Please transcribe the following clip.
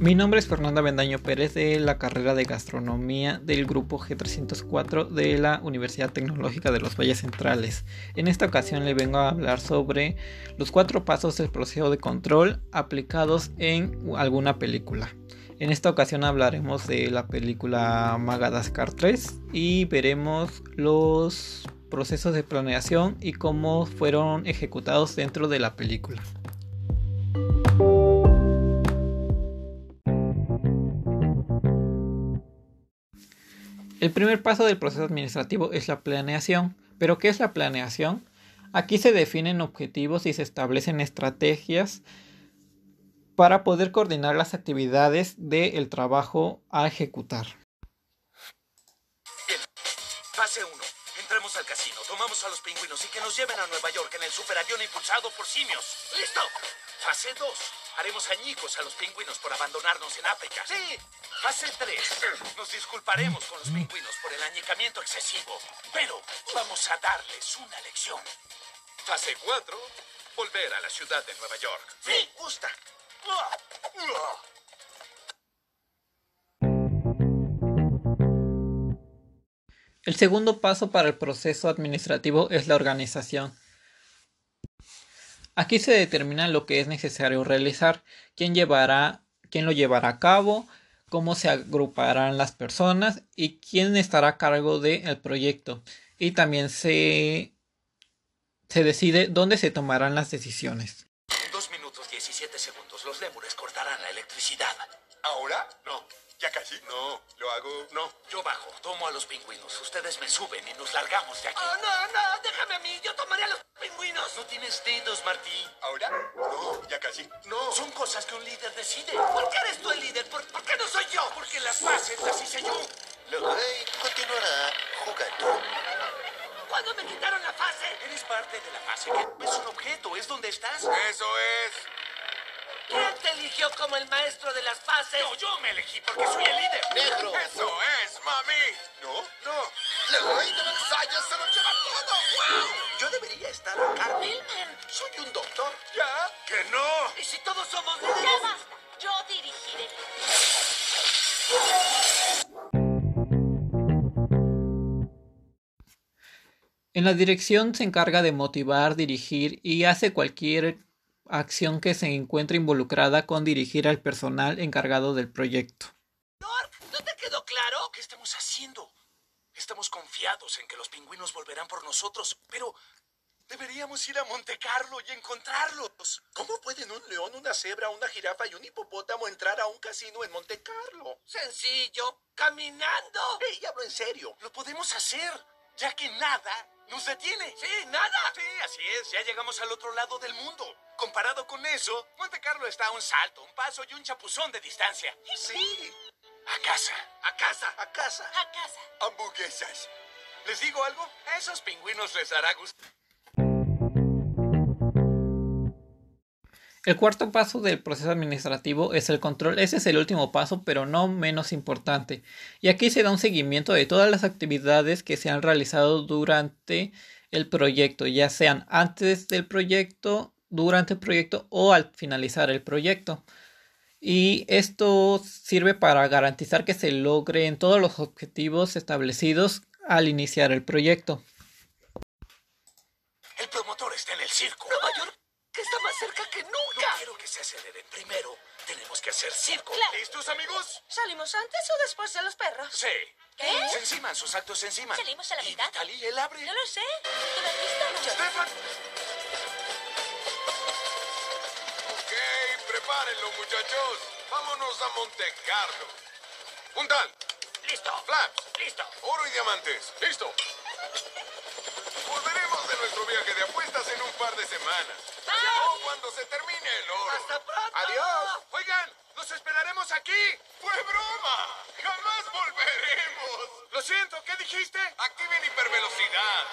Mi nombre es Fernanda Bendaño Pérez de la carrera de gastronomía del grupo G304 de la Universidad Tecnológica de los Valles Centrales. En esta ocasión le vengo a hablar sobre los cuatro pasos del proceso de control aplicados en alguna película. En esta ocasión hablaremos de la película Madagascar 3 y veremos los procesos de planeación y cómo fueron ejecutados dentro de la película. El primer paso del proceso administrativo es la planeación. ¿Pero qué es la planeación? Aquí se definen objetivos y se establecen estrategias para poder coordinar las actividades del trabajo a ejecutar. A los pingüinos y que nos lleven a Nueva York en el superavión impulsado por simios. ¡Listo! Fase 2. Haremos añicos a los pingüinos por abandonarnos en África. Sí. Fase 3. Nos disculparemos con los pingüinos por el añicamiento excesivo, pero vamos a darles una lección. Fase 4. Volver a la ciudad de Nueva York. Sí, gusta. El segundo paso para el proceso administrativo es la organización. Aquí se determina lo que es necesario realizar, quién llevará, quién lo llevará a cabo, cómo se agruparán las personas y quién estará a cargo del proyecto. Y también se, se decide dónde se tomarán las decisiones. En 2 minutos 17 segundos los lémures cortarán la electricidad. ¿Ahora? No. ¿Ya casi? No. ¿Lo hago? No. Yo bajo, tomo a los pingüinos. Ustedes me suben y nos largamos de aquí. Oh, no, no, déjame a mí. Yo tomaré a los pingüinos. No tienes dedos, Martín. ¿Ahora? No. ¿Ya casi? No. Son cosas que un líder decide. ¿Por qué eres tú el líder? ¿Por, por qué no soy yo? Porque las fases las hice yo. Le rey continuará jugando. ¿Cuándo me quitaron la fase? Eres parte de la fase. que Es un objeto. Es donde estás. Eso es. ¿Quién te eligió como el maestro de las fases? No, yo me elegí porque soy el líder. Negro. Eso es, mami. ¿No? No. Le rey de Versalles se lo lleva todo. ¡Wow! Yo debería estar acá. Milman. Soy un doctor. ¿Ya? ¡Que no! ¿Y si todos somos Ya líderes? basta. Yo dirigiré. En la dirección se encarga de motivar, dirigir y hace cualquier acción que se encuentre involucrada con dirigir al personal encargado del proyecto. ¿no te quedó claro? ¿Qué estamos haciendo? Estamos confiados en que los pingüinos volverán por nosotros, pero deberíamos ir a Monte Carlo y encontrarlos. ¿Cómo pueden un león, una cebra, una jirafa y un hipopótamo entrar a un casino en Monte Carlo? Sencillo. Caminando. Ey, hablo en serio. Lo podemos hacer, ya que nada nos detiene. Sí, nada. Sí, así es. Ya llegamos al otro lado del mundo. Comparado con eso, Monte Carlo está a un salto, un paso y un chapuzón de distancia. Sí. A casa. A casa. A casa. A casa. Hamburguesas. ¿Les digo algo? A esos pingüinos les hará gusto. El cuarto paso del proceso administrativo es el control. Ese es el último paso, pero no menos importante. Y aquí se da un seguimiento de todas las actividades que se han realizado durante el proyecto, ya sean antes del proyecto, durante el proyecto o al finalizar el proyecto. Y esto sirve para garantizar que se logren todos los objetivos establecidos al iniciar el proyecto. El promotor está en el circo. Nueva York, está más cerca que No nunca. quiero que se aceleren. Primero, tenemos que hacer circo. Claro. ¿Listos, amigos? ¿Salimos antes o después de los perros? Sí. ¿Qué? Se enciman, sus actos se enciman. ¿Salimos a la Y mitad? Vitaly, él abre. No lo sé. ¿Tú lo has visto? Stefan, prepárenlo, muchachos. Vámonos a Monte Carlo. Puntal, listo. Flaps, Listo. oro y diamantes. Listo. Volveremos de nuestro viaje de apuestas en un par de semanas. O cuando se termine el oro. ¡Hasta pronto! Adiós. Oigan, los esperaremos aquí. ¡Fue broma! ¡Jamás volveremos! Lo siento, ¿qué dijiste? Activen hipervelocidad.